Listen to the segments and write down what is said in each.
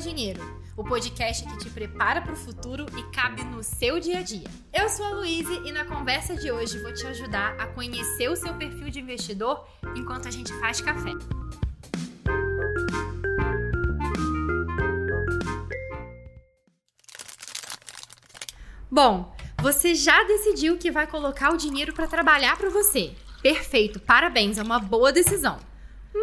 Dinheiro, o podcast que te prepara para o futuro e cabe no seu dia a dia. Eu sou a Luíse e na conversa de hoje vou te ajudar a conhecer o seu perfil de investidor enquanto a gente faz café. Bom, você já decidiu que vai colocar o dinheiro para trabalhar para você. Perfeito, parabéns, é uma boa decisão.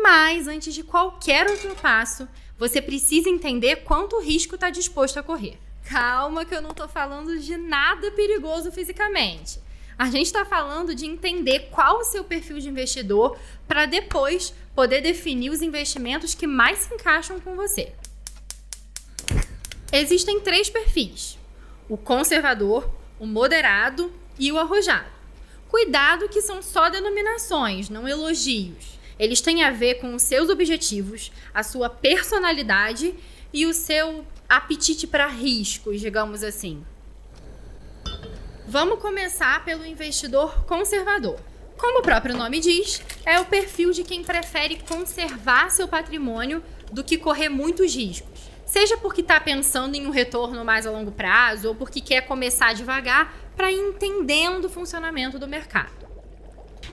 Mas antes de qualquer outro passo, você precisa entender quanto risco está disposto a correr. Calma, que eu não estou falando de nada perigoso fisicamente. A gente está falando de entender qual o seu perfil de investidor para depois poder definir os investimentos que mais se encaixam com você. Existem três perfis: o conservador, o moderado e o arrojado. Cuidado que são só denominações, não elogios. Eles têm a ver com os seus objetivos, a sua personalidade e o seu apetite para riscos, digamos assim. Vamos começar pelo investidor conservador. Como o próprio nome diz, é o perfil de quem prefere conservar seu patrimônio do que correr muitos riscos. Seja porque está pensando em um retorno mais a longo prazo ou porque quer começar devagar para ir entendendo o funcionamento do mercado.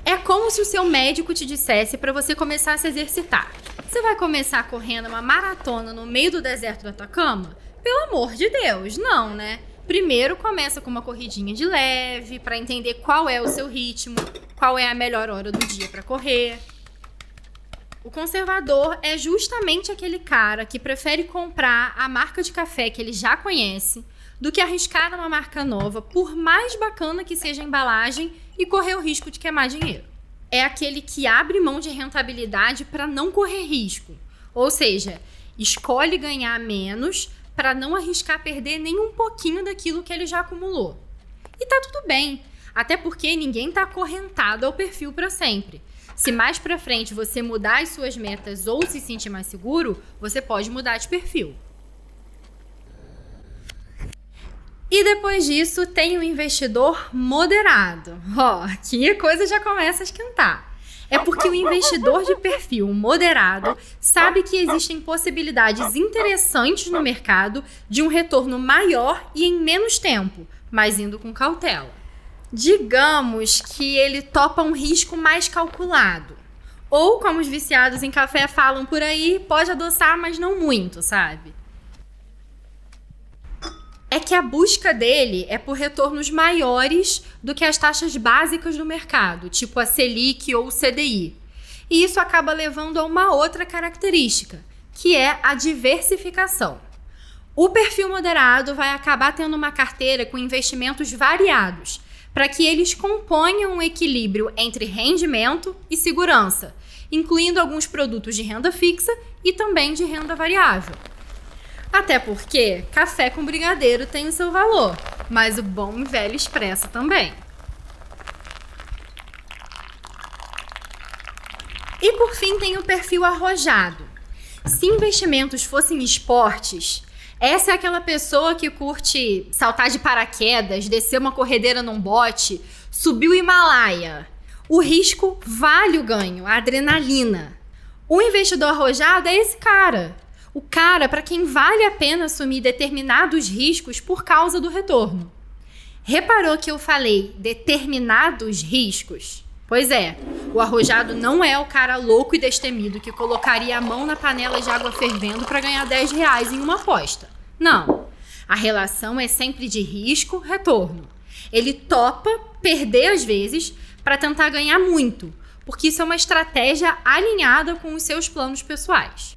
É como se o seu médico te dissesse para você começar a se exercitar. Você vai começar correndo uma maratona no meio do deserto da Atacama? Pelo amor de Deus, não, né? Primeiro começa com uma corridinha de leve para entender qual é o seu ritmo, qual é a melhor hora do dia para correr. O conservador é justamente aquele cara que prefere comprar a marca de café que ele já conhece do que arriscar numa marca nova, por mais bacana que seja a embalagem e correr o risco de queimar dinheiro. É aquele que abre mão de rentabilidade para não correr risco. Ou seja, escolhe ganhar menos para não arriscar perder nem um pouquinho daquilo que ele já acumulou. E tá tudo bem, até porque ninguém está acorrentado ao perfil para sempre. Se mais para frente você mudar as suas metas ou se sentir mais seguro, você pode mudar de perfil. E depois disso tem o investidor moderado. Ó, oh, a coisa já começa a esquentar. É porque o investidor de perfil moderado sabe que existem possibilidades interessantes no mercado de um retorno maior e em menos tempo, mas indo com cautela. Digamos que ele topa um risco mais calculado. Ou, como os viciados em café falam por aí, pode adoçar, mas não muito, sabe? é que a busca dele é por retornos maiores do que as taxas básicas do mercado, tipo a Selic ou o CDI. E isso acaba levando a uma outra característica, que é a diversificação. O perfil moderado vai acabar tendo uma carteira com investimentos variados, para que eles componham um equilíbrio entre rendimento e segurança, incluindo alguns produtos de renda fixa e também de renda variável. Até porque café com brigadeiro tem o seu valor, mas o bom e velho expresso também. E por fim tem o perfil arrojado. Se investimentos fossem esportes, essa é aquela pessoa que curte saltar de paraquedas, descer uma corredeira num bote, subir o Himalaia. O risco vale o ganho, a adrenalina. O investidor arrojado é esse cara o cara para quem vale a pena assumir determinados riscos por causa do retorno. Reparou que eu falei determinados riscos? Pois é, o arrojado não é o cara louco e destemido que colocaria a mão na panela de água fervendo para ganhar 10 reais em uma aposta. Não. A relação é sempre de risco-retorno. Ele topa perder às vezes para tentar ganhar muito, porque isso é uma estratégia alinhada com os seus planos pessoais.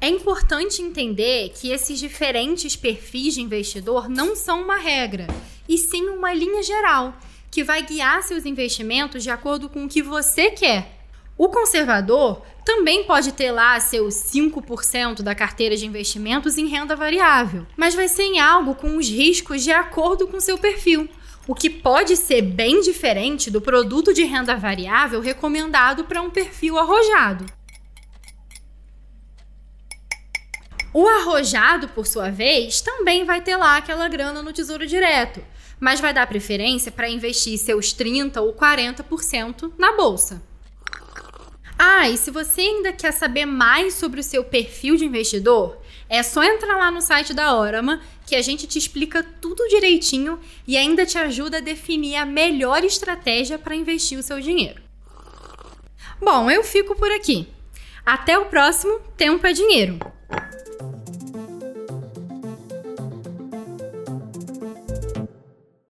É importante entender que esses diferentes perfis de investidor não são uma regra, e sim uma linha geral que vai guiar seus investimentos de acordo com o que você quer. O conservador também pode ter lá seus 5% da carteira de investimentos em renda variável, mas vai ser em algo com os riscos de acordo com seu perfil, o que pode ser bem diferente do produto de renda variável recomendado para um perfil arrojado. O arrojado, por sua vez, também vai ter lá aquela grana no Tesouro Direto, mas vai dar preferência para investir seus 30 ou 40% na bolsa. Ah, e se você ainda quer saber mais sobre o seu perfil de investidor, é só entrar lá no site da Orama que a gente te explica tudo direitinho e ainda te ajuda a definir a melhor estratégia para investir o seu dinheiro. Bom, eu fico por aqui. Até o próximo Tempo é Dinheiro.